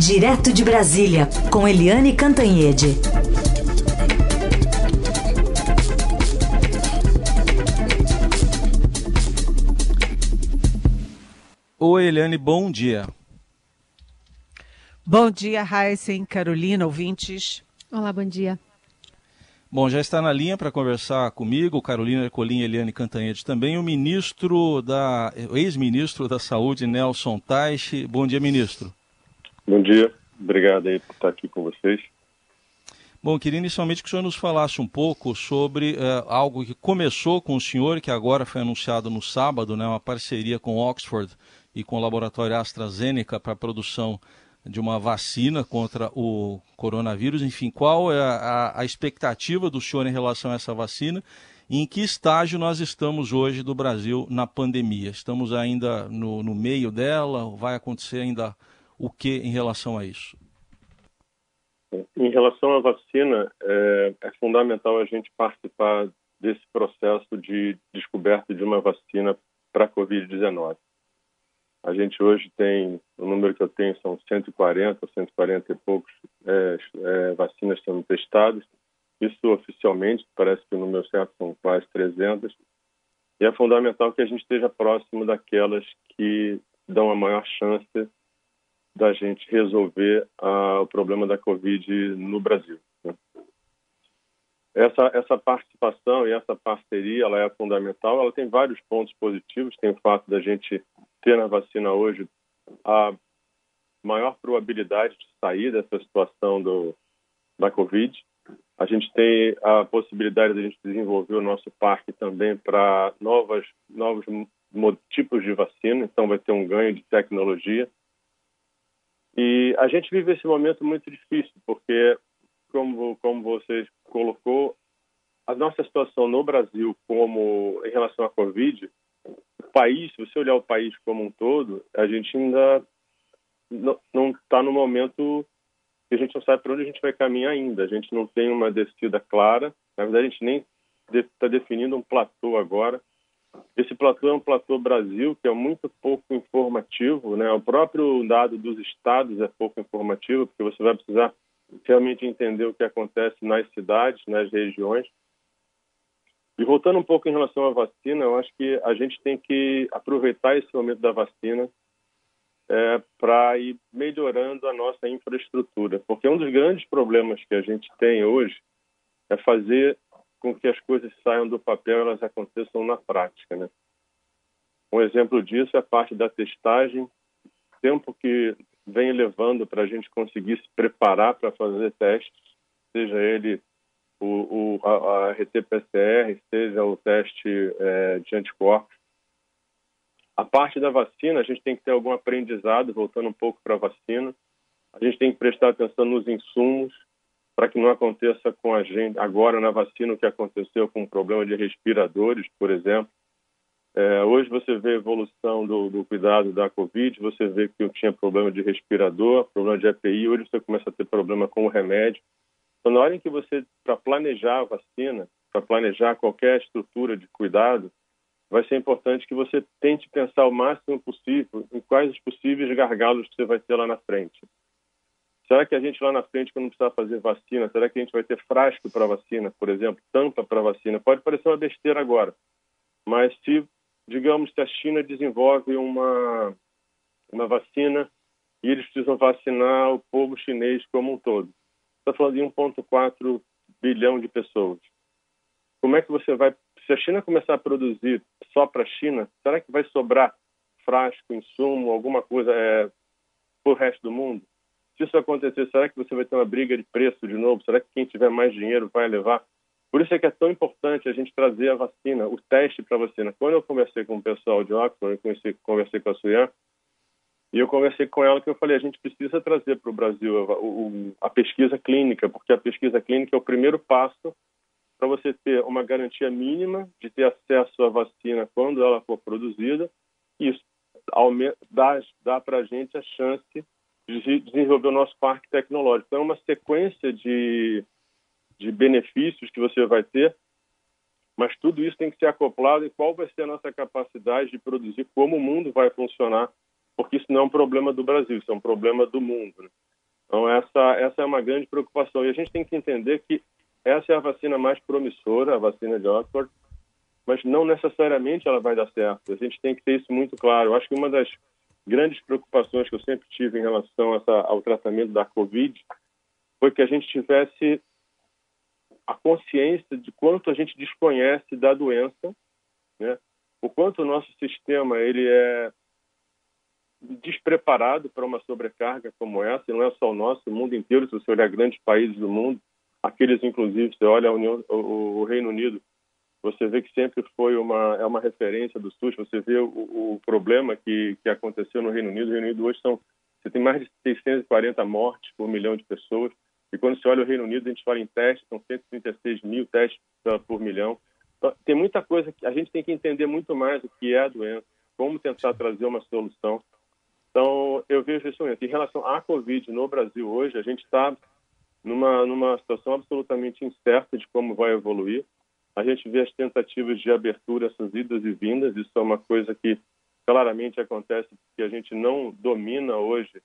Direto de Brasília, com Eliane Cantanhede. Oi, Eliane, bom dia. Bom dia, Heisen, Carolina, ouvintes. Olá, bom dia. Bom, já está na linha para conversar comigo, Carolina Ercolim e Eliane Cantanhede também, o ministro da, ex-ministro da Saúde, Nelson Taixe. Bom dia, ministro. Bom dia, obrigado aí por estar aqui com vocês. Bom, queria inicialmente que o senhor nos falasse um pouco sobre uh, algo que começou com o senhor, que agora foi anunciado no sábado, né, uma parceria com Oxford e com o laboratório AstraZeneca para a produção de uma vacina contra o coronavírus. Enfim, qual é a, a, expectativa do senhor em relação a essa vacina? Em que estágio nós estamos hoje do Brasil na pandemia? Estamos ainda no, no meio dela? Vai acontecer ainda o que em relação a isso? Em relação à vacina, é, é fundamental a gente participar desse processo de descoberta de uma vacina para a Covid-19. A gente hoje tem, o número que eu tenho são 140, 140 e poucos é, é, vacinas sendo testadas. Isso oficialmente, parece que o número certo são quase 300. E é fundamental que a gente esteja próximo daquelas que dão a maior chance da gente resolver o problema da Covid no Brasil. Né? Essa, essa participação e essa parceria ela é fundamental. Ela tem vários pontos positivos. Tem o fato da gente ter na vacina hoje a maior probabilidade de sair dessa situação do, da Covid. A gente tem a possibilidade de a gente desenvolver o nosso parque também para novos tipos de vacina. Então vai ter um ganho de tecnologia. E a gente vive esse momento muito difícil porque como, como você colocou, a nossa situação no Brasil, como em relação à Covid, o país, se você olhar o país como um todo, a gente ainda não está no momento que a gente não sabe para onde a gente vai caminhar ainda. A gente não tem uma descida clara. Na verdade, a gente nem está definindo um platô agora. Esse platô é um platô Brasil que é muito pouco informativo, né? O próprio dado dos estados é pouco informativo, porque você vai precisar realmente entender o que acontece nas cidades, nas regiões. E voltando um pouco em relação à vacina, eu acho que a gente tem que aproveitar esse momento da vacina é, para ir melhorando a nossa infraestrutura, porque um dos grandes problemas que a gente tem hoje é fazer com que as coisas saiam do papel elas aconteçam na prática, né? Um exemplo disso é a parte da testagem, tempo que vem levando para a gente conseguir se preparar para fazer testes, seja ele o, o, a, a RT-PCR, seja o teste é, de anticorpos. A parte da vacina, a gente tem que ter algum aprendizado, voltando um pouco para a vacina. A gente tem que prestar atenção nos insumos, para que não aconteça com a gente, agora na vacina, o que aconteceu com o problema de respiradores, por exemplo. É, hoje você vê a evolução do, do, cuidado da Covid, você vê que eu tinha problema de respirador, problema de EPI, hoje você começa a ter problema com o remédio. Então, na hora em que você, para planejar a vacina, para planejar qualquer estrutura de cuidado, vai ser importante que você tente pensar o máximo possível em quais os possíveis gargalos que você vai ter lá na frente. Será que a gente lá na frente, quando precisar fazer vacina, será que a gente vai ter frasco para vacina, por exemplo, tampa para vacina? Pode parecer uma besteira agora, mas se digamos que a China desenvolve uma, uma vacina e eles precisam vacinar o povo chinês como um todo. Está falando de 1,4 bilhão de pessoas. Como é que você vai. Se a China começar a produzir só para a China, será que vai sobrar frasco, insumo, alguma coisa é, para o resto do mundo? Se isso acontecer, será que você vai ter uma briga de preço de novo? Será que quem tiver mais dinheiro vai levar? Por isso é que é tão importante a gente trazer a vacina, o teste para a vacina. Quando eu conversei com o pessoal de Oxford, eu conversei, conversei com a Suyan, e eu conversei com ela que eu falei, a gente precisa trazer para o Brasil a, a, pesquisa clínica, porque a pesquisa clínica é o primeiro passo para você ter uma garantia mínima de ter acesso à vacina quando ela for produzida. Isso dá, dá para a gente a chance desenvolver o nosso parque tecnológico. Então, é uma sequência de de benefícios que você vai ter, mas tudo isso tem que ser acoplado e qual vai ser a nossa capacidade de produzir, como o mundo vai funcionar, porque isso não é um problema do Brasil, isso é um problema do mundo. Né? Então, essa, essa é uma grande preocupação. E a gente tem que entender que essa é a vacina mais promissora, a vacina de Oxford, mas não necessariamente ela vai dar certo. A gente tem que ter isso muito claro. Eu acho que uma das grandes preocupações que eu sempre tive em relação essa, ao tratamento da Covid foi que a gente tivesse a consciência de quanto a gente desconhece da doença, né? o quanto o nosso sistema ele é despreparado para uma sobrecarga como essa, e não é só o nosso, o mundo inteiro, se você olhar grandes países do mundo, aqueles inclusive, você olha União, o Reino Unido, você vê que sempre foi uma é uma referência do SUS. Você vê o, o problema que, que aconteceu no Reino Unido. No Reino Unido hoje são você tem mais de 640 mortes por milhão de pessoas. E quando você olha o Reino Unido, a gente fala em testes, são 136 mil testes por milhão. Então, tem muita coisa que a gente tem que entender muito mais o que é a doença, como tentar trazer uma solução. Então, eu vejo isso mesmo. Em relação à Covid no Brasil hoje, a gente está numa, numa situação absolutamente incerta de como vai evoluir. A gente vê as tentativas de abertura, essas idas e vindas, isso é uma coisa que claramente acontece porque a gente não domina hoje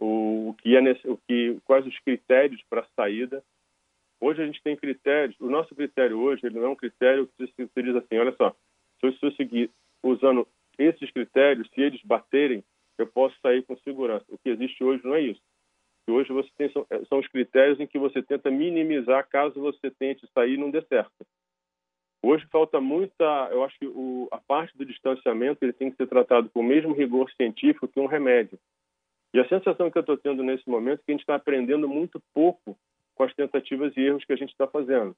o, que é nesse, o que quais os critérios para saída. Hoje a gente tem critérios. O nosso critério hoje ele não é um critério que se diz assim, olha só, se eu, se eu seguir usando esses critérios, se eles baterem, eu posso sair com segurança. O que existe hoje não é isso. E hoje você tem são, são os critérios em que você tenta minimizar caso você tente sair e não dê certo. Hoje falta muita, eu acho que o, a parte do distanciamento ele tem que ser tratado com o mesmo rigor científico que um remédio. E a sensação que eu estou tendo nesse momento é que a gente está aprendendo muito pouco com as tentativas e erros que a gente está fazendo.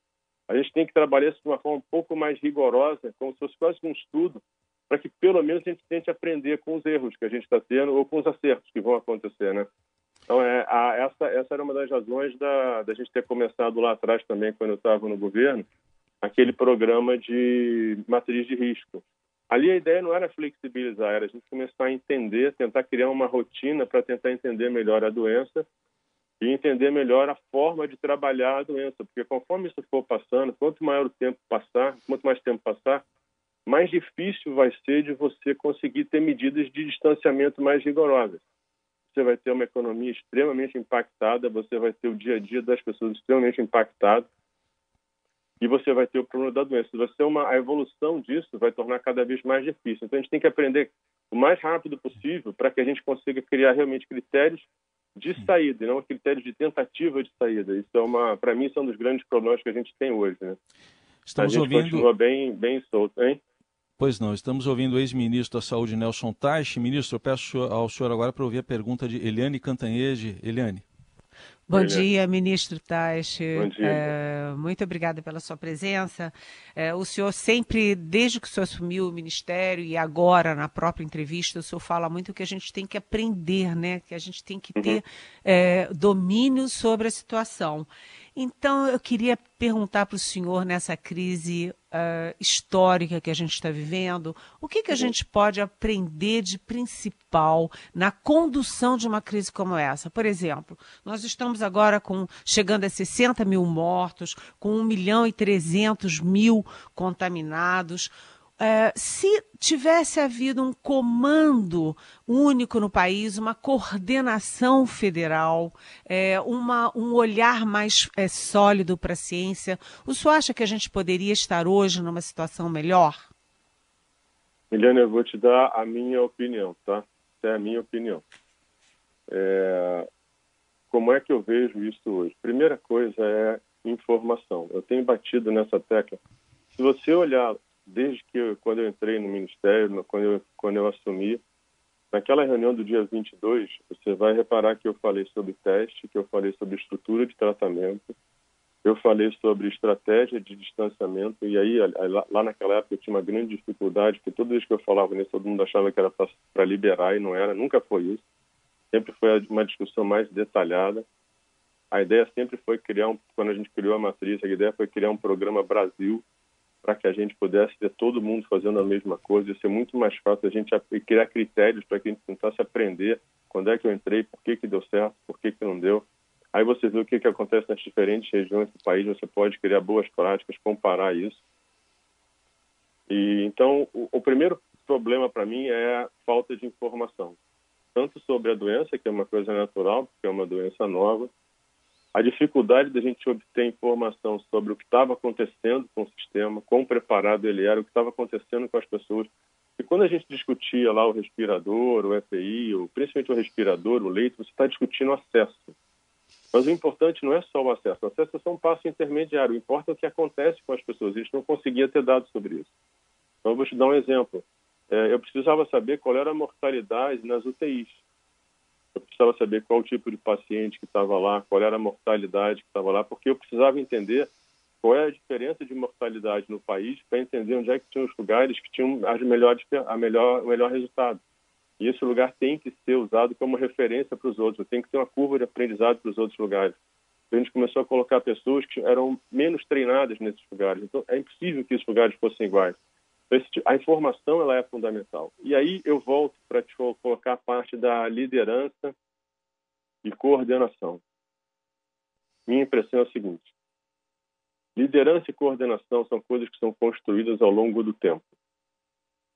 A gente tem que trabalhar isso de uma forma um pouco mais rigorosa, como se fosse quase um estudo, para que pelo menos a gente tente aprender com os erros que a gente está tendo ou com os acertos que vão acontecer, né? Então, é, a, essa, essa era uma das razões da, da gente ter começado lá atrás também, quando eu estava no governo, aquele programa de matriz de risco. Ali a ideia não era flexibilizar, era a gente começar a entender, tentar criar uma rotina para tentar entender melhor a doença e entender melhor a forma de trabalhar a doença, porque conforme isso for passando, quanto maior o tempo passar, quanto mais tempo passar, mais difícil vai ser de você conseguir ter medidas de distanciamento mais rigorosas. Você vai ter uma economia extremamente impactada, você vai ter o dia a dia das pessoas extremamente impactado, e você vai ter o problema da doença. Vai ser uma, a evolução disso vai tornar cada vez mais difícil. Então a gente tem que aprender o mais rápido possível para que a gente consiga criar realmente critérios de saída, e não critérios de tentativa de saída. Isso é uma, para mim, são um dos grandes problemas que a gente tem hoje, né? Estamos a gente ouvindo... continua bem, bem solto, hein? Pois não, estamos ouvindo o ex-ministro da Saúde, Nelson Teich. Ministro, eu peço ao senhor agora para ouvir a pergunta de Eliane Cantanhede. Eliane. Bom dia, ministro Taish. Bom dia. Muito obrigada pela sua presença. É, o senhor sempre, desde que o senhor assumiu o ministério e agora na própria entrevista, o senhor fala muito que a gente tem que aprender, né? Que a gente tem que ter uhum. domínio sobre a situação. Então, eu queria perguntar para o senhor, nessa crise uh, histórica que a gente está vivendo, o que, que a gente pode aprender de principal na condução de uma crise como essa? Por exemplo, nós estamos agora com chegando a 60 mil mortos, com 1 milhão e 300 mil contaminados. Uh, se tivesse havido um comando único no país, uma coordenação federal, é, uma, um olhar mais é, sólido para a ciência, o senhor acha que a gente poderia estar hoje numa situação melhor? Miliana, eu vou te dar a minha opinião, tá? É a minha opinião. É... Como é que eu vejo isso hoje? Primeira coisa é informação. Eu tenho batido nessa tecla. Se você olhar desde que eu, quando eu entrei no ministério, quando eu, quando eu assumi, naquela reunião do dia 22, você vai reparar que eu falei sobre teste, que eu falei sobre estrutura de tratamento, eu falei sobre estratégia de distanciamento, e aí, lá naquela época, eu tinha uma grande dificuldade, porque toda vez que eu falava nisso, todo mundo achava que era para liberar, e não era, nunca foi isso. Sempre foi uma discussão mais detalhada. A ideia sempre foi criar, um, quando a gente criou a matriz, a ideia foi criar um programa Brasil, para que a gente pudesse ter todo mundo fazendo a mesma coisa. Ia ser muito mais fácil a gente criar critérios para que a gente tentasse aprender quando é que eu entrei, por que, que deu certo, por que, que não deu. Aí você vê o que, que acontece nas diferentes regiões do país, você pode criar boas práticas, comparar isso. E Então, o, o primeiro problema para mim é a falta de informação. tanto sobre a doença, que é uma coisa natural, porque é uma doença nova, a dificuldade da gente obter informação sobre o que estava acontecendo com o sistema, quão preparado ele era, o que estava acontecendo com as pessoas. E quando a gente discutia lá o respirador, o EPI, ou principalmente o respirador, o leito, você está discutindo acesso. Mas o importante não é só o acesso. O acesso é só um passo intermediário. O importante é o que acontece com as pessoas. A gente não conseguia ter dados sobre isso. Então, eu vou te dar um exemplo. É, eu precisava saber qual era a mortalidade nas UTIs. Eu precisava saber qual tipo de paciente que estava lá, qual era a mortalidade que estava lá, porque eu precisava entender qual é a diferença de mortalidade no país para entender onde é que tinham os lugares que tinham as melhores, a melhor, o melhor resultado. E esse lugar tem que ser usado como referência para os outros, tem que ter uma curva de aprendizado para os outros lugares. A gente começou a colocar pessoas que eram menos treinadas nesses lugares. Então, é impossível que esses lugares fossem iguais. Então, a informação ela é fundamental. E aí eu volto para te colocar a parte da liderança e coordenação. Minha impressão é a seguinte: liderança e coordenação são coisas que são construídas ao longo do tempo.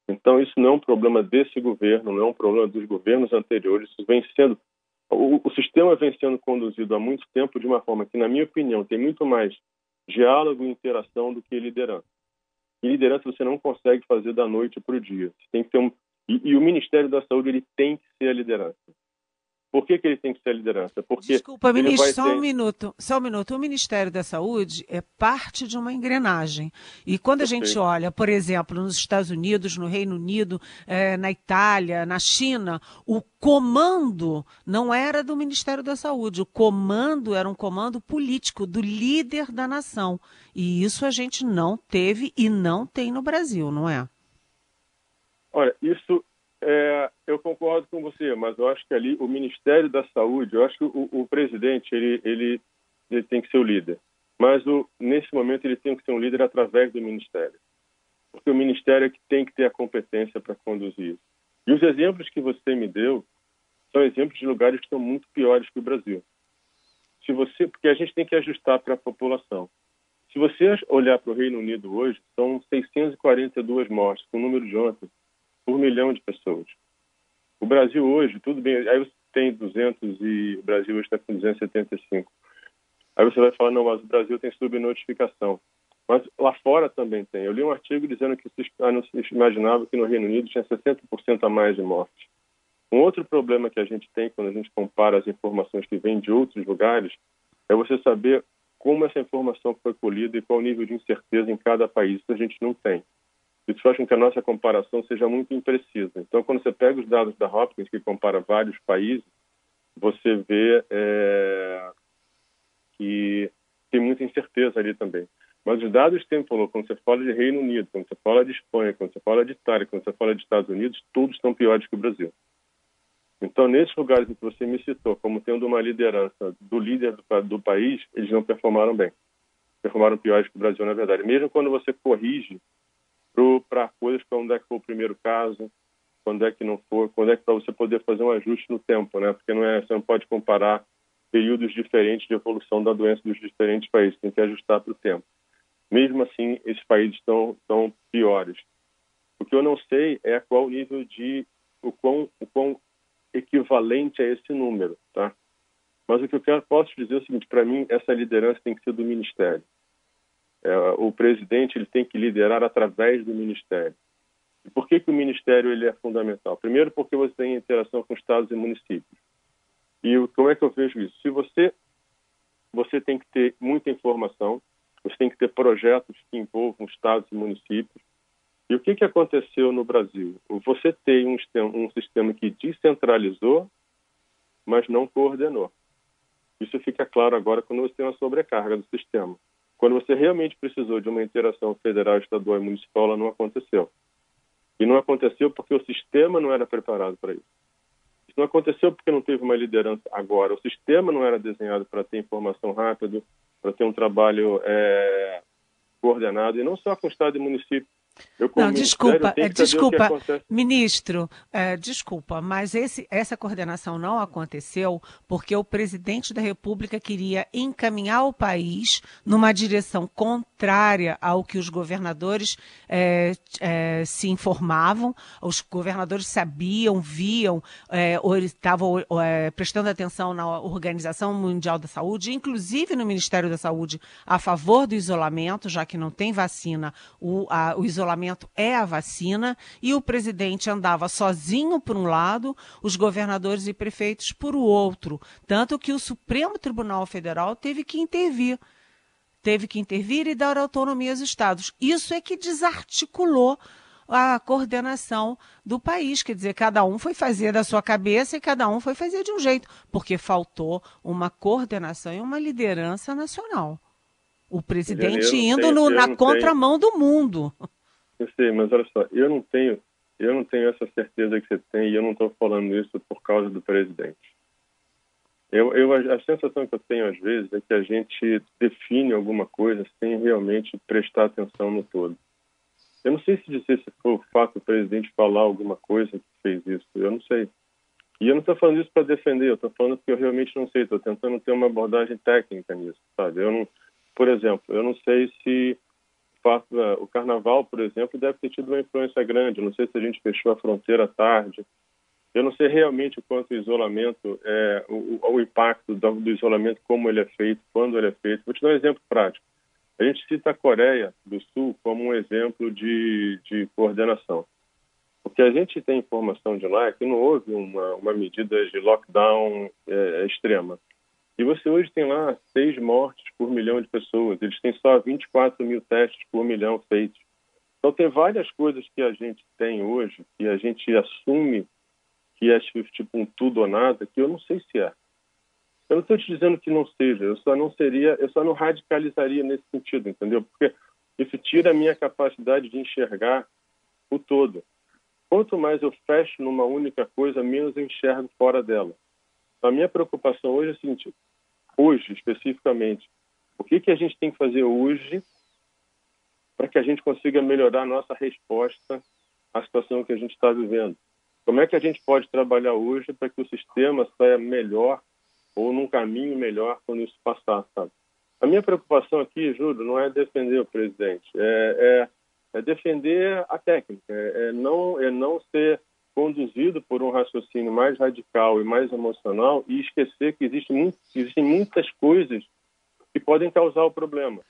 Então, isso não é um problema desse governo, não é um problema dos governos anteriores. Isso vem sendo. O, o sistema vem sendo conduzido há muito tempo de uma forma que, na minha opinião, tem muito mais diálogo e interação do que liderança. E liderança você não consegue fazer da noite para o dia. Você tem que ter um, e, e, o Ministério da Saúde ele tem que ser a liderança. Por que, que ele tem que ser a liderança? Porque Desculpa, ministro, só ter... um minuto. Só um minuto. O Ministério da Saúde é parte de uma engrenagem. E quando a gente olha, por exemplo, nos Estados Unidos, no Reino Unido, é, na Itália, na China, o comando não era do Ministério da Saúde. O comando era um comando político, do líder da nação. E isso a gente não teve e não tem no Brasil, não é? Olha, isso é, eu concordo com você, mas eu acho que ali o Ministério da Saúde, eu acho que o, o presidente ele, ele, ele, tem que ser o líder, mas o, nesse momento ele tem que ser um líder através do Ministério, porque o Ministério é que tem que ter a competência para conduzir. E os exemplos que você me deu são exemplos de lugares que são muito piores que o Brasil. Se você, porque a gente tem que ajustar para a população. Se você olhar para o Reino Unido hoje, são 642 mortes, o número de ontem por milhão de pessoas. O Brasil hoje, tudo bem, aí você tem 200 e o Brasil hoje está com 275. Aí você vai falar, não, mas o Brasil tem subnotificação. Mas lá fora também tem. Eu li um artigo dizendo que se imaginava que no Reino Unido tinha 60% a mais de mortes. Um outro problema que a gente tem quando a gente compara as informações que vêm de outros lugares é você saber como essa informação foi colhida e qual o nível de incerteza em cada país. Isso a gente não tem. Isso faz com que a nossa comparação seja muito imprecisa. Então, quando você pega os dados da Hopkins, que compara vários países, você vê é, que tem muita incerteza ali também. Mas os dados têm falou, quando você fala de Reino Unido, quando você fala de Espanha, quando você fala de Itália, quando você fala de Estados Unidos, todos estão piores que o Brasil. Então, nesses lugares que você me citou, como tendo uma liderança do líder do, do país, eles não performaram bem. Performaram piores que o Brasil, na verdade. Mesmo quando você corrige para coisas quando é que foi o primeiro caso, quando é que não for, quando é que para você poder fazer um ajuste no tempo, né? Porque não é, você não pode comparar períodos diferentes de evolução da doença dos diferentes países, tem que ajustar para o tempo. Mesmo assim, esses países estão, estão piores. O que eu não sei é qual o nível de o quão, o quão equivalente a esse número, tá? Mas o que eu quero, posso dizer é o seguinte: para mim, essa liderança tem que ser do Ministério. É, o presidente ele tem que liderar através do ministério. E por que, que o ministério ele é fundamental? Primeiro, porque você tem interação com estados e municípios. E como é que eu vejo isso? Se você você tem que ter muita informação, você tem que ter projetos que envolvam estados e municípios. E o que, que aconteceu no Brasil? Você tem um um sistema que descentralizou, mas não coordenou. Isso fica claro agora quando você tem uma sobrecarga do sistema. Quando você realmente precisou de uma interação federal, estadual e municipal, ela não aconteceu. E não aconteceu porque o sistema não era preparado para isso. Isso não aconteceu porque não teve uma liderança agora. O sistema não era desenhado para ter informação rápida, para ter um trabalho é, coordenado, e não só com o Estado e município. Não, desculpa, desculpa, ministro, é, desculpa, mas esse, essa coordenação não aconteceu porque o presidente da República queria encaminhar o país numa direção contrária ao que os governadores é, é, se informavam, os governadores sabiam, viam, estavam prestando atenção na Organização Mundial da Saúde, inclusive no Ministério da Saúde, a favor do isolamento, já que não tem vacina, o, a, o isolamento momento é a vacina e o presidente andava sozinho por um lado, os governadores e prefeitos por outro, tanto que o Supremo Tribunal Federal teve que intervir. Teve que intervir e dar autonomia aos estados. Isso é que desarticulou a coordenação do país. Quer dizer, cada um foi fazer da sua cabeça e cada um foi fazer de um jeito, porque faltou uma coordenação e uma liderança nacional. O presidente indo no, na contramão do mundo. Eu sei, mas olha só, eu não tenho, eu não tenho essa certeza que você tem e eu não estou falando isso por causa do presidente. Eu, eu, a sensação que eu tenho às vezes é que a gente define alguma coisa sem realmente prestar atenção no todo. Eu não sei se dizer se foi o fato do presidente falar alguma coisa que fez isso, eu não sei. E eu não estou falando isso para defender, eu estou falando porque eu realmente não sei, estou tentando ter uma abordagem técnica nisso, sabe? Eu não, por exemplo, eu não sei se o carnaval, por exemplo, deve ter tido uma influência grande. Não sei se a gente fechou a fronteira tarde. Eu não sei realmente quanto o isolamento, é, o, o impacto do, do, isolamento, como ele é feito, quando ele é feito. Vou te dar um exemplo prático. A gente cita a Coreia do Sul como um exemplo de, de coordenação. O que a gente tem informação de lá é que não houve uma, uma medida de lockdown é, extrema. E você hoje tem lá seis mortes por milhão de pessoas. Eles têm só 24 mil testes por milhão feitos. Então, tem várias coisas que a gente tem hoje, que a gente assume que é tipo um tudo ou nada, que eu não sei se é. Eu não estou te dizendo que não seja, eu só não seria, eu só não radicalizaria nesse sentido, entendeu? Porque isso tira a minha capacidade de enxergar o todo. Quanto mais eu fecho numa única coisa, menos eu enxergo fora dela. A minha preocupação hoje é a seguinte: hoje, especificamente, o que, que a gente tem que fazer hoje para que a gente consiga melhorar a nossa resposta à situação que a gente está vivendo? Como é que a gente pode trabalhar hoje para que o sistema saia melhor ou num caminho melhor quando isso passar, sabe? A minha preocupação aqui, Júlio, não é defender o presidente, é, é, é defender a técnica, é, é, não, é não ser conduzido por um raciocínio mais radical e mais emocional e esquecer que existe muito, existem muitas coisas que podem causar o problema.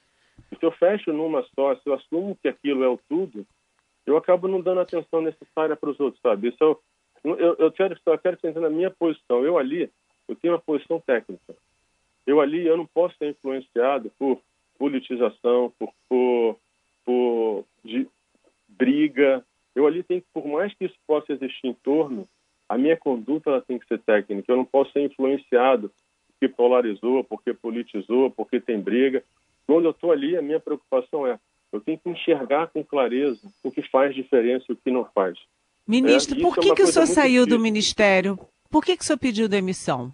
E se eu fecho numa só, se eu assumo que aquilo é o tudo, eu acabo não dando atenção necessária para os outros, sabe? Isso eu, eu, eu quero, eu quero que na minha posição. Eu ali, eu tenho uma posição técnica. Eu ali, eu não posso ser influenciado por politização, por, por, por de, briga, eu ali tenho que, por mais que isso possa existir em torno, a minha conduta ela tem que ser técnica. Eu não posso ser influenciado porque polarizou, porque politizou, porque tem briga. Quando eu estou ali, a minha preocupação é eu tenho que enxergar com clareza o que faz diferença e o que não faz. Ministro, é, por que, é que o senhor saiu difícil. do ministério? Por que, que o senhor pediu demissão?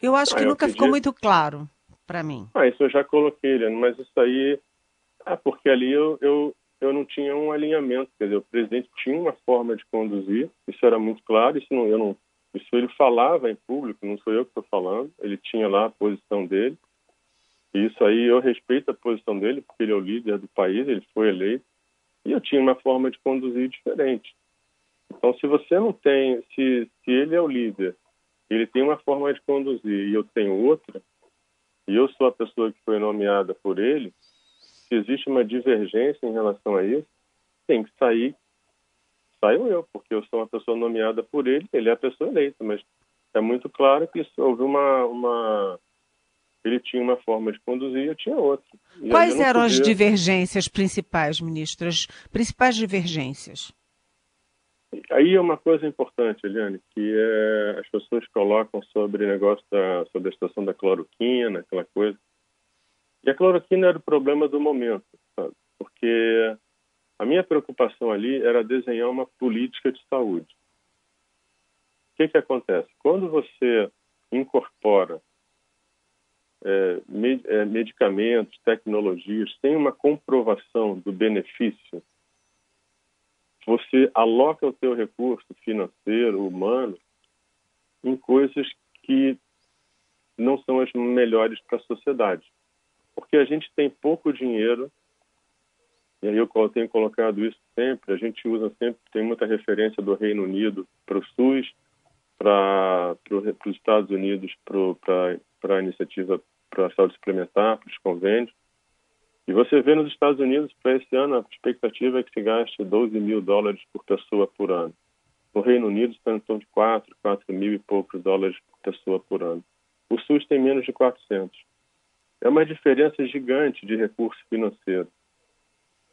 Eu acho que ah, nunca pedi... ficou muito claro para mim. Ah, isso eu já coloquei, mas isso aí é porque ali eu, eu, eu não tinha um alinhamento, quer dizer, o presidente tinha uma forma de conduzir, isso era muito claro, isso não, eu não, isso ele falava em público, não sou eu que estou falando, ele tinha lá a posição dele, e isso aí eu respeito a posição dele, porque ele é o líder do país, ele foi eleito, e eu tinha uma forma de conduzir diferente. Então, se você não tem, se, se ele é o líder, ele tem uma forma de conduzir e eu tenho outra, e eu sou a pessoa que foi nomeada por ele, se existe uma divergência em relação a isso, tem que sair, saio eu, porque eu sou uma pessoa nomeada por ele, ele é a pessoa eleita, mas é muito claro que isso, houve uma, uma ele tinha uma forma de conduzir, eu tinha outra. E Quais eram podia... as divergências principais, ministro? As principais divergências? Aí é uma coisa importante, Eliane, que é, as pessoas colocam sobre o negócio da, sobre a situação da cloroquina, aquela coisa. E a cloroquina era o problema do momento, sabe? porque a minha preocupação ali era desenhar uma política de saúde. O que, que acontece? Quando você incorpora é, med é, medicamentos, tecnologias, tem uma comprovação do benefício você aloca o seu recurso financeiro, humano, em coisas que não são as melhores para a sociedade. Porque a gente tem pouco dinheiro, e aí eu tenho colocado isso sempre, a gente usa sempre, tem muita referência do Reino Unido para o SUS, para os Estados Unidos, para a iniciativa para a saúde suplementar, para os convênios. E você vê nos Estados Unidos, para esse ano, a expectativa é que se gaste 12 mil dólares por pessoa por ano. No Reino Unido está em torno de 4, 4 mil e poucos dólares por pessoa por ano. O SUS tem menos de 400. É uma diferença gigante de recurso financeiro.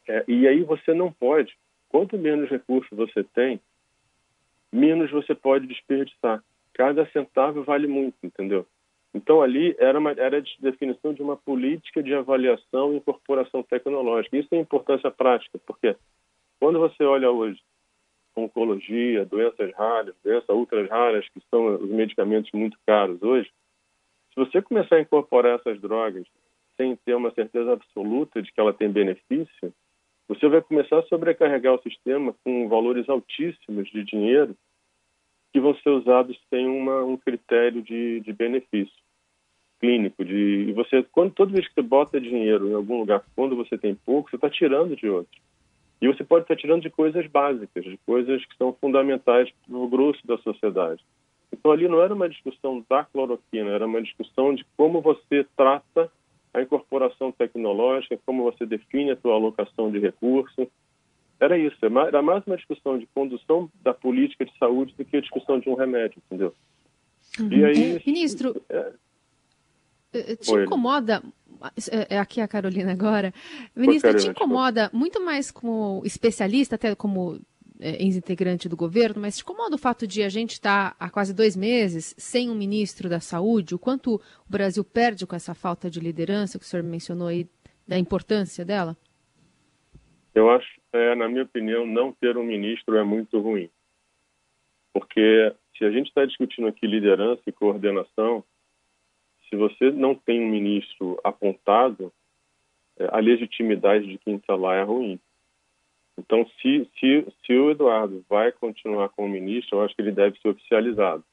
É, e aí você não pode, quanto menos recursos você tem, menos você pode desperdiçar. Cada centavo vale muito, entendeu? Então, ali era, uma, era a definição de uma política de avaliação e incorporação tecnológica. Isso tem importância prática, porque quando você olha hoje oncologia, doenças raras, doenças ultra raras, que são os medicamentos muito caros hoje, se você começar a incorporar essas drogas sem ter uma certeza absoluta de que ela tem benefício, você vai começar a sobrecarregar o sistema com valores altíssimos de dinheiro que vão ser usados sem uma, um critério de, de benefício clínico. De, e você, quando toda vez que você bota dinheiro em algum lugar, quando você tem pouco, você está tirando de outro. E você pode estar tirando de coisas básicas, de coisas que são fundamentais para o grosso da sociedade. Então ali não era uma discussão da cloroquina, era uma discussão de como você trata a incorporação tecnológica, como você define a sua alocação de recursos, era isso, é era mais uma discussão de condução da política de saúde do que a discussão de um remédio, entendeu? Uhum. E aí, é, Ministro, é... Eh, te Oi, incomoda, é, é aqui a Carolina agora, Ministro, te incomoda muito mais como especialista, até como é, ex-integrante do governo, mas te incomoda o fato de a gente estar há quase dois meses sem um ministro da saúde, o quanto o Brasil perde com essa falta de liderança que o senhor mencionou aí, da importância dela? Eu acho, é, na minha opinião, não ter um ministro é muito ruim. Porque se a gente está discutindo aqui liderança e coordenação, se você não tem um ministro apontado, é, a legitimidade de quem está lá é ruim. Então, se, se, se o Eduardo vai continuar como ministro, eu acho que ele deve ser oficializado.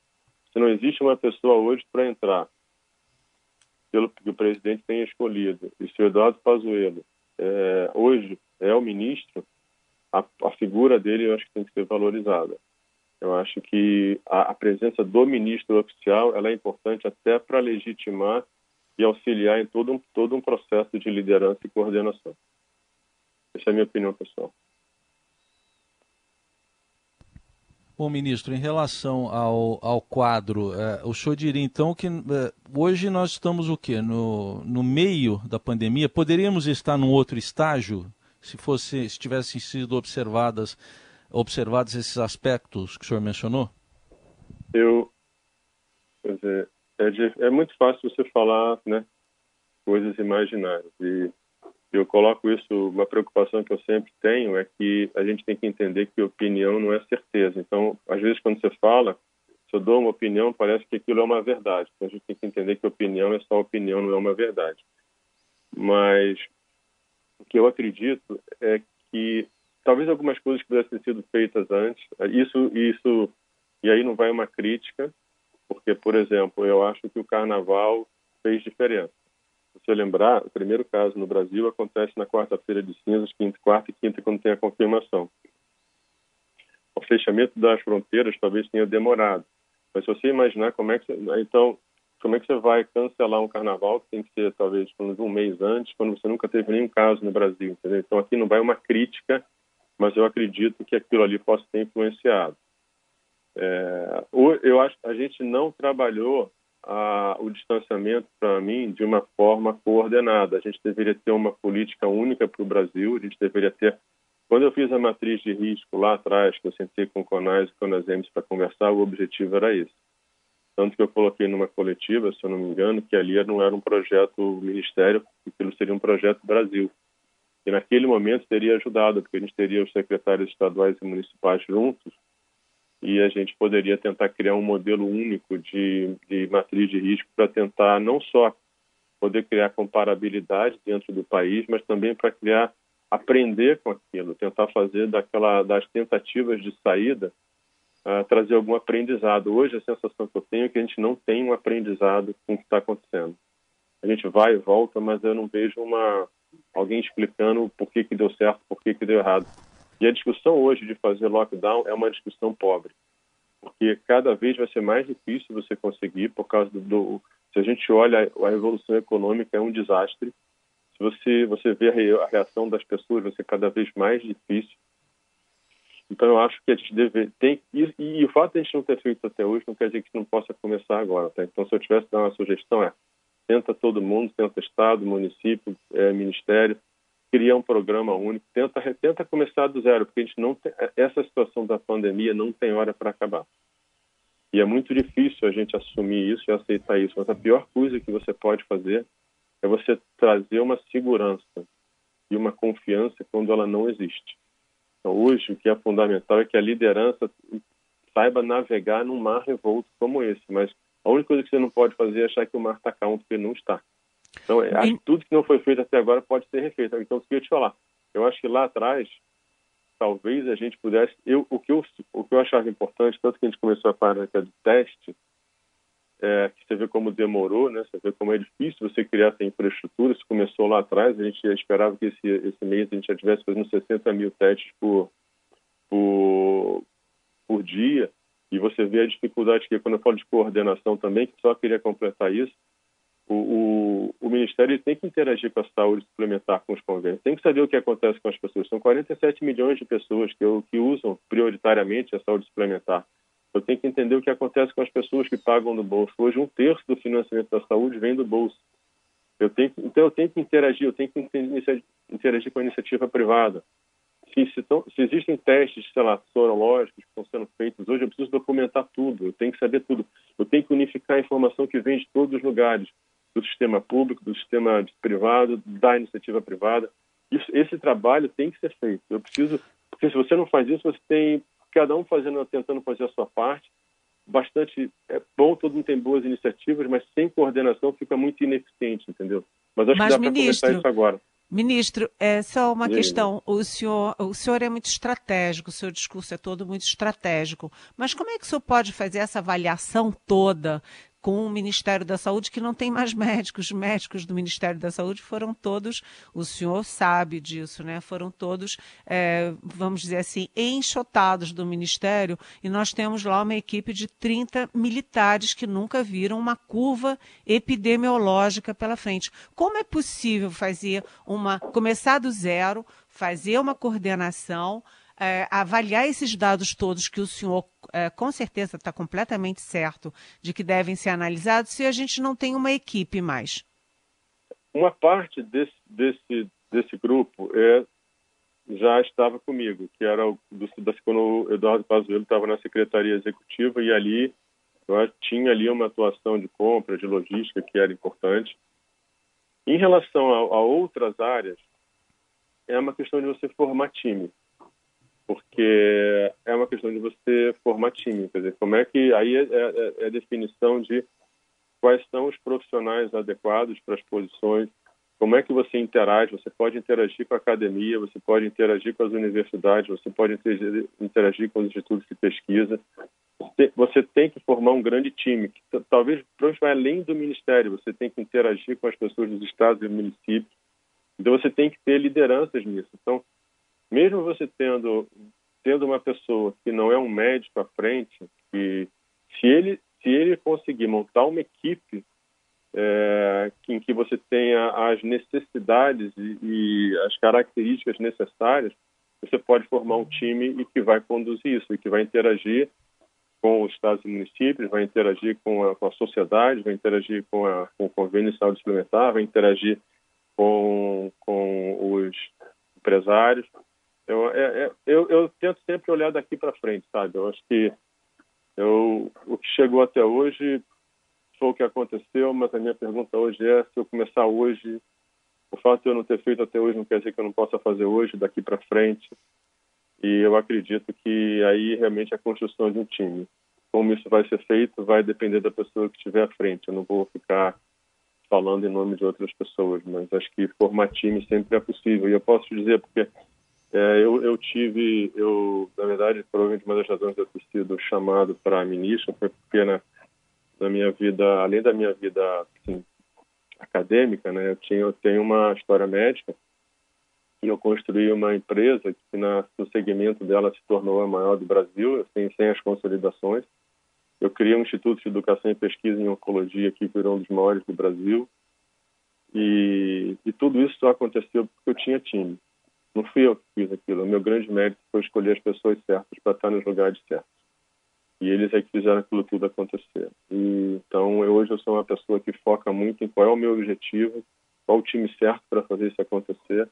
Se não existe uma pessoa hoje para entrar, pelo que o presidente tem escolhido, e se o Eduardo Pazuello é, hoje é o ministro, a, a, figura dele eu acho que tem que ser valorizada. Eu acho que a, a presença do ministro oficial ela é importante até para legitimar e auxiliar em todo um, todo um processo de liderança e coordenação. Essa é a minha opinião pessoal. Bom, ministro, em relação ao, ao quadro, é, o senhor diria então que é, hoje nós estamos o quê? No, no meio da pandemia? Poderíamos estar num outro estágio se fosse se tivessem sido observadas observados esses aspectos que o senhor mencionou? Eu, quer dizer, é, é muito fácil você falar, né, coisas imaginárias e eu coloco isso, uma preocupação que eu sempre tenho é que a gente tem que entender que opinião não é certeza. Então, às vezes, quando você fala, se eu dou uma opinião, parece que aquilo é uma verdade. Então, a gente tem que entender que opinião é só opinião, não é uma verdade. Mas o que eu acredito é que talvez algumas coisas pudessem ter sido feitas antes. Isso, isso, e aí não vai uma crítica, porque, por exemplo, eu acho que o carnaval fez diferença você lembrar, o primeiro caso no Brasil acontece na quarta-feira de cinzas, quinta, quarta e quinta, quando tem a confirmação. O fechamento das fronteiras talvez tenha demorado. Mas se você imaginar como é que você, então como é que você vai cancelar um carnaval que tem que ser talvez um mês antes, quando você nunca teve nenhum caso no Brasil, entendeu? Então aqui não vai uma crítica, mas eu acredito que aquilo ali possa ter influenciado. É, eu acho a gente não trabalhou a, o distanciamento, para mim, de uma forma coordenada. A gente deveria ter uma política única para o Brasil, a gente deveria ter. Quando eu fiz a matriz de risco lá atrás, que eu sentei com o Conais e com a Emes para conversar, o objetivo era esse. Tanto que eu coloquei numa coletiva, se eu não me engano, que ali não era um projeto ministério, aquilo seria um projeto Brasil. E naquele momento teria ajudado, porque a gente teria os secretários estaduais e municipais juntos e a gente poderia tentar criar um modelo único de, de matriz de risco para tentar não só poder criar comparabilidade dentro do país, mas também para criar aprender com aquilo, tentar fazer daquela das tentativas de saída uh, trazer algum aprendizado. Hoje a sensação que eu tenho é que a gente não tem um aprendizado com o que está acontecendo. A gente vai e volta, mas eu não vejo uma alguém explicando por que que deu certo, por que que deu errado. E a discussão hoje de fazer lockdown é uma discussão pobre, porque cada vez vai ser mais difícil você conseguir por causa do, do se a gente olha a evolução econômica é um desastre. Se você você vê a reação das pessoas vai ser cada vez mais difícil. Então eu acho que a gente deve tem e, e, o fato de a gente não ter feito até hoje não quer dizer que não possa começar agora. Tá? Então se eu tivesse dar uma sugestão é tenta todo mundo, tenta estado, município, é, ministério, cria um programa único, tenta tenta começar do zero, porque a gente não tem, essa situação da pandemia não tem hora para acabar. E é muito difícil a gente assumir isso e aceitar isso. Mas a pior coisa que você pode fazer é você trazer uma segurança e uma confiança quando ela não existe. Então, hoje, o que é fundamental é que a liderança saiba navegar num mar revolto como esse. Mas a única coisa que você não pode fazer é achar que o mar está calmo, porque não está. Então, acho que tudo que não foi feito até agora pode ser refeito. Então, eu queria te falar. Eu acho que lá atrás, talvez a gente pudesse. Eu, o, que eu, o que eu achava importante, tanto que a gente começou a prática do teste, é, que você vê como demorou, né? Você vê como é difícil você criar essa infraestrutura. Isso começou lá atrás, a gente esperava que esse, esse mês a gente já tivesse fazendo 60 mil testes por, por, por dia. E você vê a dificuldade que, quando eu falo de coordenação também, que só queria completar isso, o, o, o, Ministério tem que interagir com a saúde suplementar, com os convênios. Tem que saber o que acontece com as pessoas. São 47 milhões de pessoas que, que usam prioritariamente a saúde suplementar. Eu tenho que entender o que acontece com as pessoas que pagam do bolso. Hoje, um terço do financiamento da saúde vem do bolso. Eu tenho, então, eu tenho que interagir, eu tenho que interagir com a iniciativa privada. Se, se, tão, se, existem testes, sei lá, sorológicos que estão sendo feitos hoje, eu preciso documentar tudo, eu tenho que saber tudo. Eu tenho que unificar a informação que vem de todos os lugares do sistema público, do sistema privado, da iniciativa privada. Isso, esse trabalho tem que ser feito. Eu preciso, porque se você não faz isso, você tem cada um fazendo, tentando fazer a sua parte. Bastante é bom, todo mundo tem boas iniciativas, mas sem coordenação fica muito ineficiente, entendeu? Mas acho mas, que dá para começar isso agora. Ministro, é só uma Sim. questão. O senhor, o senhor é muito estratégico, o seu discurso é todo muito estratégico. Mas como é que o senhor pode fazer essa avaliação toda com o Ministério da Saúde, que não tem mais médicos. Os médicos do Ministério da Saúde foram todos, o senhor sabe disso, né? Foram todos, é, vamos dizer assim, enxotados do Ministério, e nós temos lá uma equipe de 30 militares que nunca viram uma curva epidemiológica pela frente. Como é possível fazer uma, começar do zero, fazer uma coordenação, é, avaliar esses dados todos que o senhor é, com certeza está completamente certo de que devem ser analisados se a gente não tem uma equipe mais? Uma parte desse, desse, desse grupo é, já estava comigo, que era o, do, da, quando o Eduardo Pazuello estava na Secretaria Executiva e ali eu tinha ali uma atuação de compra, de logística que era importante. Em relação a, a outras áreas, é uma questão de você formar time porque é uma questão de você formar time, quer dizer, como é que aí é, é, é a definição de quais são os profissionais adequados para as posições, como é que você interage, você pode interagir com a academia, você pode interagir com as universidades, você pode interagir com os institutos de pesquisa, você tem que formar um grande time, que talvez vai além do ministério, você tem que interagir com as pessoas dos estados e municípios, então você tem que ter lideranças nisso. Então, mesmo você tendo tendo uma pessoa que não é um médico à frente, que se ele se ele conseguir montar uma equipe é, em que você tenha as necessidades e, e, as características necessárias, você pode formar um time e que vai conduzir isso, e que vai interagir com os estados e municípios, vai interagir com a, com a sociedade, vai interagir com, a, com o convênio de saúde suplementar, vai interagir com, com os empresários. Eu, é, é, eu, eu tento sempre olhar daqui para frente, sabe? Eu acho que eu, o que chegou até hoje foi o que aconteceu, mas a minha pergunta hoje é se eu começar hoje, o fato de eu não ter feito até hoje não quer dizer que eu não possa fazer hoje, daqui para frente. E eu acredito que aí realmente é a construção de um time. Como isso vai ser feito vai depender da pessoa que estiver à frente. Eu não vou ficar falando em nome de outras pessoas, mas acho que formar time sempre é possível. E eu posso dizer, porque é, eu, eu, tive, eu, na verdade, provavelmente uma das razões de eu ter sido chamado para ministro foi porque na, na, minha vida, além da minha vida assim, acadêmica, né, eu, tinha, eu tenho uma história médica e eu construí uma empresa que na, no segmento dela se tornou a maior do Brasil, assim, sem as consolidações. Eu criei um Instituto de Educação e Pesquisa em Oncologia que virou um dos maiores do Brasil. E, e tudo isso só aconteceu porque eu tinha time. Não fui eu que fiz aquilo. O meu grande mérito foi escolher as pessoas certas para estar nos lugares certos. E eles é que fizeram aquilo tudo acontecer. E, então, eu, hoje eu sou uma pessoa que foca muito em qual é o meu objetivo, qual o time certo para fazer isso acontecer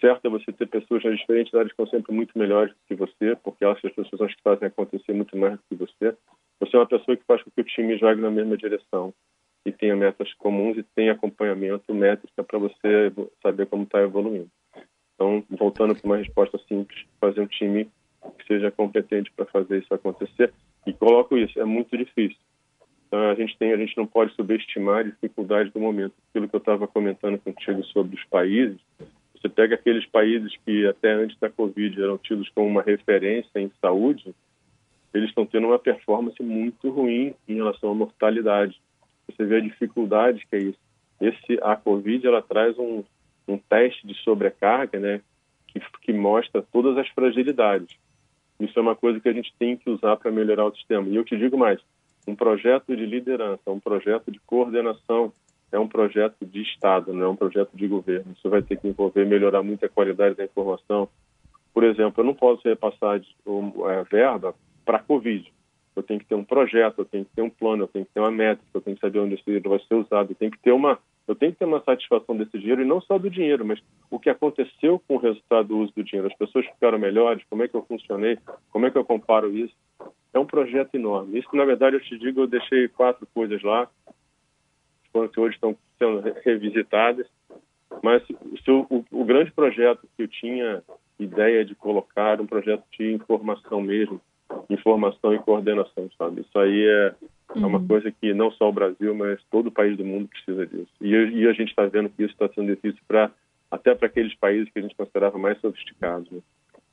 certo é você ter pessoas nas diferentes áreas que são sempre muito melhores do que você, porque elas são as pessoas que fazem acontecer muito mais do que você. Você é uma pessoa que faz com que o time jogue na mesma direção e tenha metas comuns e tenha acompanhamento, métrica para você saber como está evoluindo. Então, voltando para uma resposta simples, fazer um time que seja competente para fazer isso acontecer. E coloco isso, é muito difícil. Então, a gente tem, a gente não pode subestimar a dificuldade do momento. Aquilo que eu estava comentando contigo sobre os países, você pega aqueles países que até antes da Covid eram tidos como uma referência em saúde, eles estão tendo uma performance muito ruim em relação à mortalidade. Você vê a dificuldade que é isso. Esse, a Covid ela traz um, um teste de sobrecarga, né, que, que mostra todas as fragilidades. Isso é uma coisa que a gente tem que usar para melhorar o sistema. E eu te digo mais, um projeto de liderança, um projeto de coordenação é um projeto de Estado, não é um projeto de governo. Isso vai ter que envolver melhorar muito a qualidade da informação. Por exemplo, eu não posso repassar é, verba para a Covid. Eu tenho que ter um projeto, eu tenho que ter um plano, eu tenho que ter uma métrica, eu tenho que saber onde esse dinheiro vai ser usado, eu tenho que ter uma, eu tenho que ter uma satisfação desse dinheiro e não só do dinheiro, mas o que aconteceu com o resultado do uso do dinheiro. As pessoas ficaram melhores, como é que eu funcionei, como é que eu comparo isso. É um projeto enorme. Isso, na verdade, eu te digo, eu deixei quatro coisas lá que hoje estão sendo revisitadas. Mas o, o, o, grande projeto que eu tinha ideia de colocar, um projeto de informação mesmo, informação e coordenação, sabe? Isso aí é, uhum. é uma uhum. coisa que não só o Brasil, mas todo o país do mundo precisa disso. E, e a gente está vendo que isso está sendo difícil para até para aqueles países que a gente considerava mais sofisticados. Né?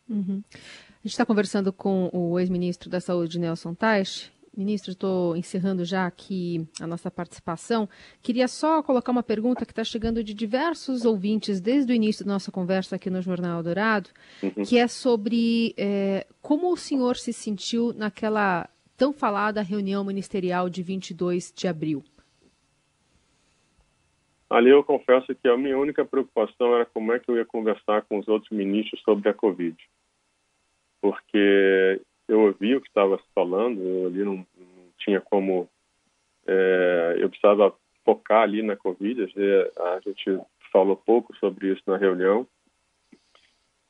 Uhum. A gente está conversando com o ex-ministro da Saúde, Nelson Teich, Ministro, estou encerrando já aqui a nossa participação. Queria só colocar uma pergunta que está chegando de diversos ouvintes desde o início da nossa conversa aqui no Jornal Dourado, uhum. que é sobre é, como o senhor se sentiu naquela tão falada reunião ministerial de 22 de abril. Ali eu confesso que a minha única preocupação era como é que eu ia conversar com os outros ministros sobre a Covid. Porque eu ouvi o que estava se falando, eu ali não, não tinha como. É, eu precisava focar ali na Covid, a gente falou pouco sobre isso na reunião.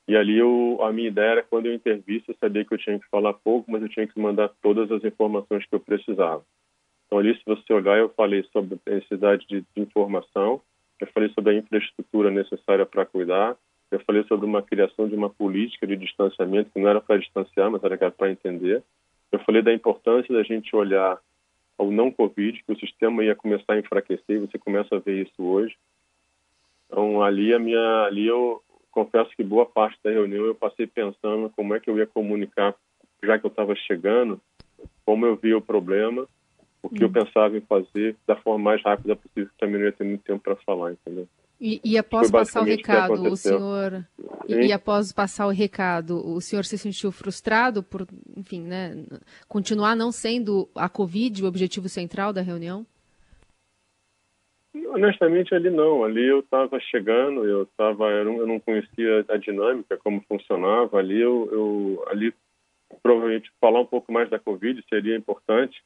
E ali eu, a minha ideia era, quando eu intervisse, eu sabia que eu tinha que falar pouco, mas eu tinha que mandar todas as informações que eu precisava. Então, ali, se você olhar, eu falei sobre a necessidade de, de informação, eu falei sobre a infraestrutura necessária para cuidar, eu falei sobre uma criação de uma política de distanciamento que não era para distanciar, mas era para entender. Eu falei da importância da gente olhar ao não Covid, que o sistema ia começar a enfraquecer, você começa a ver isso hoje. Então, ali, a minha, ali eu confesso que boa parte da reunião eu passei pensando como é que eu ia comunicar, já que eu estava chegando, como eu via o problema, o que hum. eu pensava em fazer da forma mais rápida possível, que também não ia ter muito tempo para falar, entendeu? E, e após passar o recado, o senhor e, e, após passar o recado, o senhor se sentiu frustrado por, enfim, né, continuar não sendo a Covid o objetivo central da reunião? Honestamente, ali não. Ali eu estava chegando, eu tava, eu não conhecia a dinâmica, como funcionava. Ali eu, eu ali provavelmente falar um pouco mais da Covid seria importante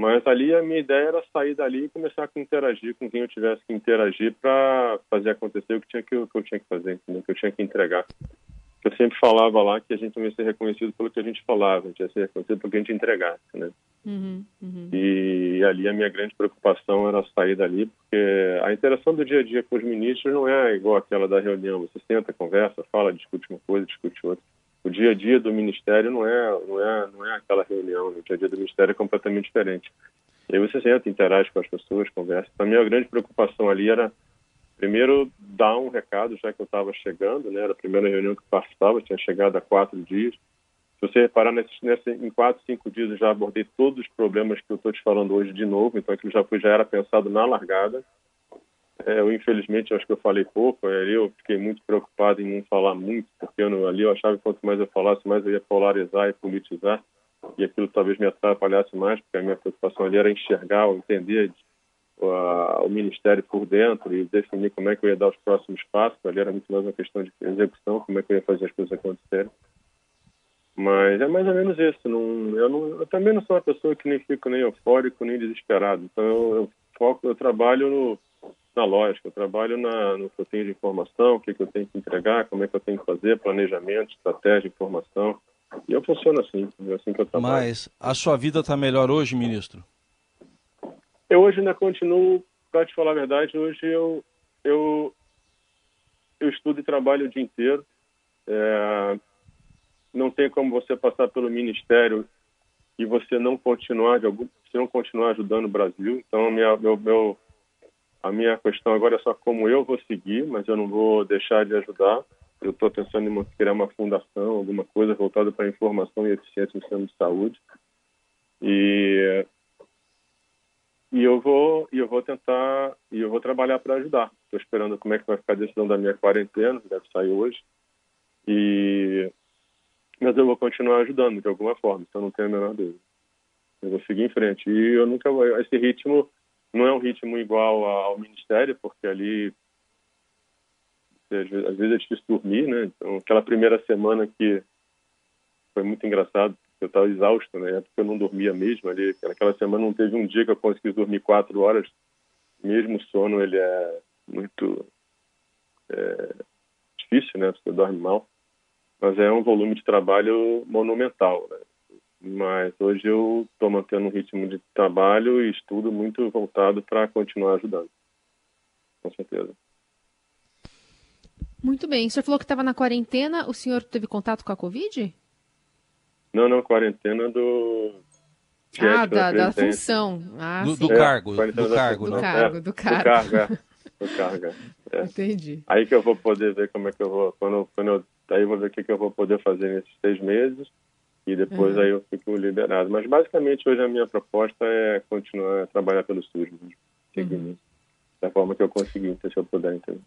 mas ali a minha ideia era sair dali e começar a interagir com quem eu tivesse que interagir para fazer acontecer o que, tinha que, o que eu tinha que fazer, entendeu? que eu tinha que entregar. Eu sempre falava lá que a gente não ia ser reconhecido pelo que a gente falava, a gente ia ser reconhecido pelo que a gente entregasse, né? Uhum, uhum. E ali a minha grande preocupação era sair dali, porque a interação do dia a dia com os ministros não é igual aquela da reunião. Você senta, conversa, fala, discute uma coisa, discute outra o dia a dia do ministério não é não é não é aquela reunião o dia a dia do ministério é completamente diferente E aí você senta, interage com as pessoas, conversa. Mim, a grande preocupação ali era, primeiro, dar um recado, já que eu estava chegando, né? Era a primeira reunião que participava, tinha chegado há quatro dias. Se você reparar, nesse, nesse, em quatro, cinco dias eu já abordei todos os problemas que eu estou te falando hoje de novo, então aquilo já, foi, já era pensado na largada. É, eu, infelizmente, acho que eu falei pouco, ali eu fiquei muito preocupado em não falar muito, porque eu não, ali eu achava que quanto mais eu falasse, mais eu ia polarizar e politizar e aquilo talvez me atrapalhasse mais, porque a minha preocupação ali era enxergar, entender o Ministério por dentro e definir como é que eu ia dar os próximos passos. Ali era muito mais uma questão de execução, como é que eu ia fazer as coisas acontecerem. Mas é mais ou menos isso. Não, eu, não, eu também não sou uma pessoa que nem fico nem eufórico nem desesperado. Então eu, eu foco, eu trabalho no, na lógica, eu trabalho na, no que eu tenho de informação, o que, que eu tenho que entregar, como é que eu tenho que fazer, planejamento, estratégia, informação. E eu funciono assim, é assim que eu trabalho. Mas a sua vida está melhor hoje, ministro? Eu hoje ainda continuo, para te falar a verdade, hoje eu, eu, eu estudo e trabalho o dia inteiro. É, não tem como você passar pelo ministério e você não continuar de algum, você não continuar ajudando o Brasil. Então a minha, meu, meu, a minha questão agora é só como eu vou seguir, mas eu não vou deixar de ajudar. Eu estou pensando em criar uma fundação, alguma coisa voltada para informação e eficiência no sistema de saúde. E e eu vou e eu vou tentar e eu vou trabalhar para ajudar. Estou esperando como é que vai ficar a decisão da minha quarentena, deve sair hoje. E mas eu vou continuar ajudando de alguma forma, então não tenho a menor dúvida. Eu vou seguir em frente. E eu nunca vou. Esse ritmo não é um ritmo igual ao ministério, porque ali às vezes, é difícil dormir, né? Então, aquela primeira semana que foi muito engraçado, eu estava exausto, né? Porque eu não dormia mesmo ali. Naquela semana não teve um dia que eu consegui dormir quatro horas. Mesmo o sono, ele é muito é, difícil, né? Você dorme mal. Mas é um volume de trabalho monumental, né? Mas hoje eu estou mantendo um ritmo de trabalho e estudo muito voltado para continuar ajudando. Com certeza. Muito bem. O senhor falou que estava na quarentena. O senhor teve contato com a Covid? Não, não, quarentena do. Ah, da, da função. Ah, do, do, cargo. É, do, cargo, do, cargo, é, do cargo. Do cargo, é. Do cargo, é. Entendi. Aí que eu vou poder ver como é que eu vou. Quando, quando eu, aí eu vou ver o que, que eu vou poder fazer nesses seis meses e depois uhum. aí eu fico liberado. Mas basicamente hoje a minha proposta é continuar a trabalhar pelo SUS mesmo, seguindo uhum. da forma que eu conseguir, se eu puder, entender.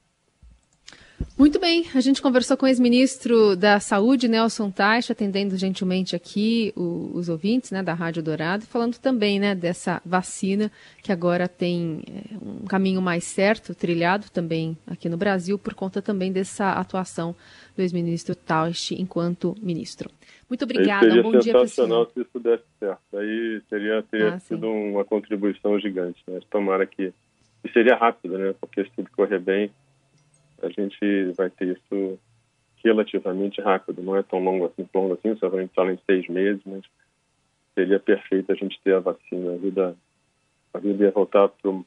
Muito bem, a gente conversou com o ex-ministro da Saúde, Nelson Teich, atendendo gentilmente aqui o, os ouvintes né, da Rádio Dourado, falando também né, dessa vacina que agora tem é, um caminho mais certo, trilhado também aqui no Brasil, por conta também dessa atuação do ex-ministro Teich enquanto ministro. Muito obrigada, um bom dia para sensacional se isso desse certo. Aí seria, teria ah, sido sim. uma contribuição gigante. Né? Tomara que... E seria rápido, né? Porque se tudo correr bem a gente vai ter isso relativamente rápido. Não é tão longo assim, longo assim, só vai entrar em seis meses, mas seria perfeito a gente ter a vacina. A vida, a vida ia voltar pelo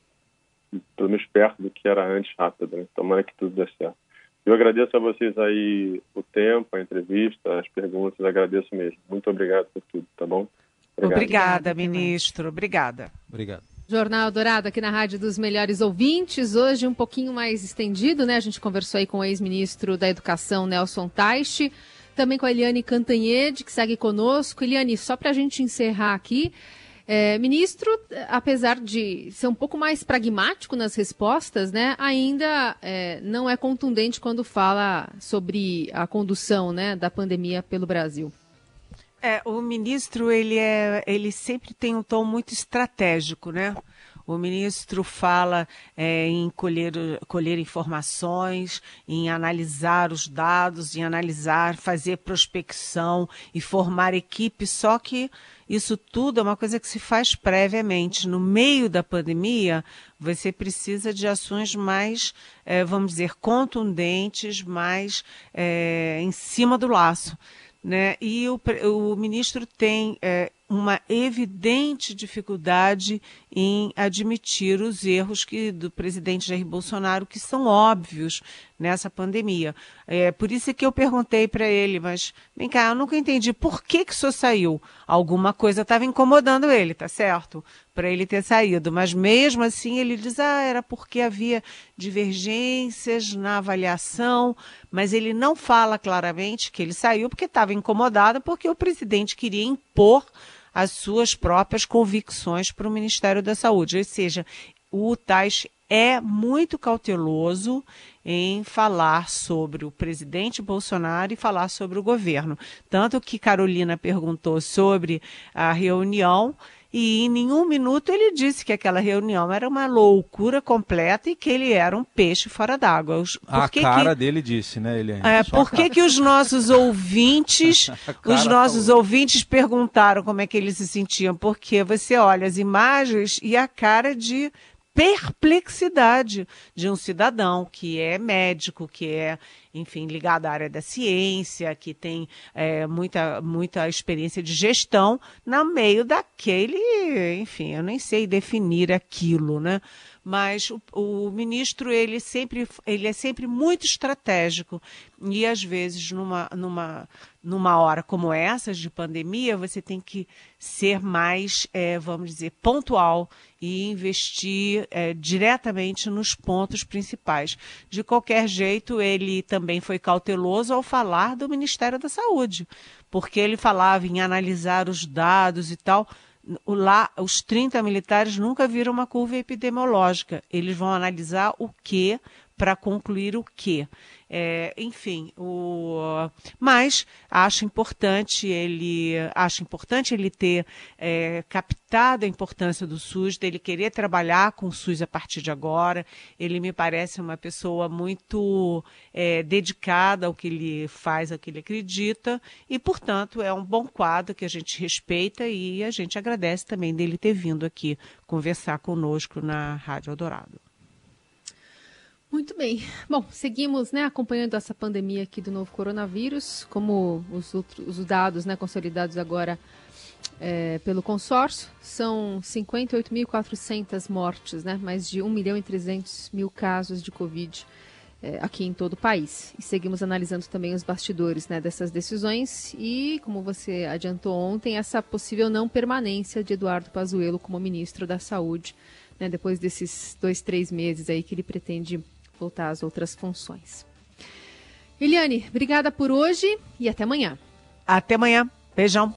menos perto do que era antes, rápido. Né? Tomara que tudo dê certo. Eu agradeço a vocês aí o tempo, a entrevista, as perguntas, agradeço mesmo. Muito obrigado por tudo, tá bom? Obrigado. Obrigada, ministro. Obrigada. Obrigado. Jornal Dourado aqui na Rádio dos Melhores Ouvintes, hoje um pouquinho mais estendido, né? A gente conversou aí com o ex-ministro da Educação, Nelson Teich, também com a Eliane Cantanhede, que segue conosco. Eliane, só para a gente encerrar aqui, é, ministro, apesar de ser um pouco mais pragmático nas respostas, né, ainda é, não é contundente quando fala sobre a condução né, da pandemia pelo Brasil. É, o ministro ele é, ele sempre tem um tom muito estratégico, né? O ministro fala é, em colher, colher informações, em analisar os dados, em analisar, fazer prospecção e formar equipe, só que isso tudo é uma coisa que se faz previamente. No meio da pandemia, você precisa de ações mais, é, vamos dizer, contundentes, mais é, em cima do laço né? E o, o ministro tem é, uma evidente dificuldade em admitir os erros que, do presidente Jair Bolsonaro, que são óbvios nessa pandemia. É por isso que eu perguntei para ele, mas vem cá, eu nunca entendi por que que o senhor saiu. Alguma coisa estava incomodando ele, tá certo? Para ele ter saído. Mas mesmo assim ele diz, ah, era porque havia divergências na avaliação, mas ele não fala claramente que ele saiu porque estava incomodado, porque o presidente queria impor as suas próprias convicções para o Ministério da Saúde. Ou seja, o Tais é muito cauteloso em falar sobre o presidente Bolsonaro e falar sobre o governo. Tanto que Carolina perguntou sobre a reunião e em nenhum minuto ele disse que aquela reunião era uma loucura completa e que ele era um peixe fora d'água. A cara que... dele disse, né, Eliane? É, por que, que os nossos ouvintes, os nossos falou. ouvintes perguntaram como é que eles se sentiam? Porque você olha as imagens e a cara de perplexidade de um cidadão que é médico, que é, enfim, ligado à área da ciência, que tem é, muita, muita experiência de gestão, no meio daquele, enfim, eu nem sei definir aquilo, né? mas o, o, ministro ele sempre ele é sempre muito estratégico e às vezes numa, numa, numa hora como essa de pandemia você tem que ser mais é, vamos dizer pontual e investir é, diretamente nos pontos principais. De qualquer jeito ele também foi cauteloso ao falar do Ministério da Saúde porque ele falava em analisar os dados e tal. Lá os 30 militares nunca viram uma curva epidemiológica. Eles vão analisar o que para concluir o que. É, enfim, o, mas acho importante ele acho importante ele ter é, captado a importância do SUS, dele querer trabalhar com o SUS a partir de agora. Ele me parece uma pessoa muito é, dedicada ao que ele faz, ao que ele acredita, e, portanto, é um bom quadro que a gente respeita e a gente agradece também dele ter vindo aqui conversar conosco na Rádio Eldorado. Muito bem. Bom, seguimos né, acompanhando essa pandemia aqui do novo coronavírus, como os, outros, os dados né, consolidados agora é, pelo consórcio, são 58.400 mortes, né, mais de 1 milhão e 300 mil casos de Covid é, aqui em todo o país. E seguimos analisando também os bastidores né, dessas decisões e, como você adiantou ontem, essa possível não permanência de Eduardo Pazuello como ministro da Saúde, né, depois desses dois, três meses aí que ele pretende voltar às outras funções. Eliane, obrigada por hoje e até amanhã. Até amanhã. Beijão.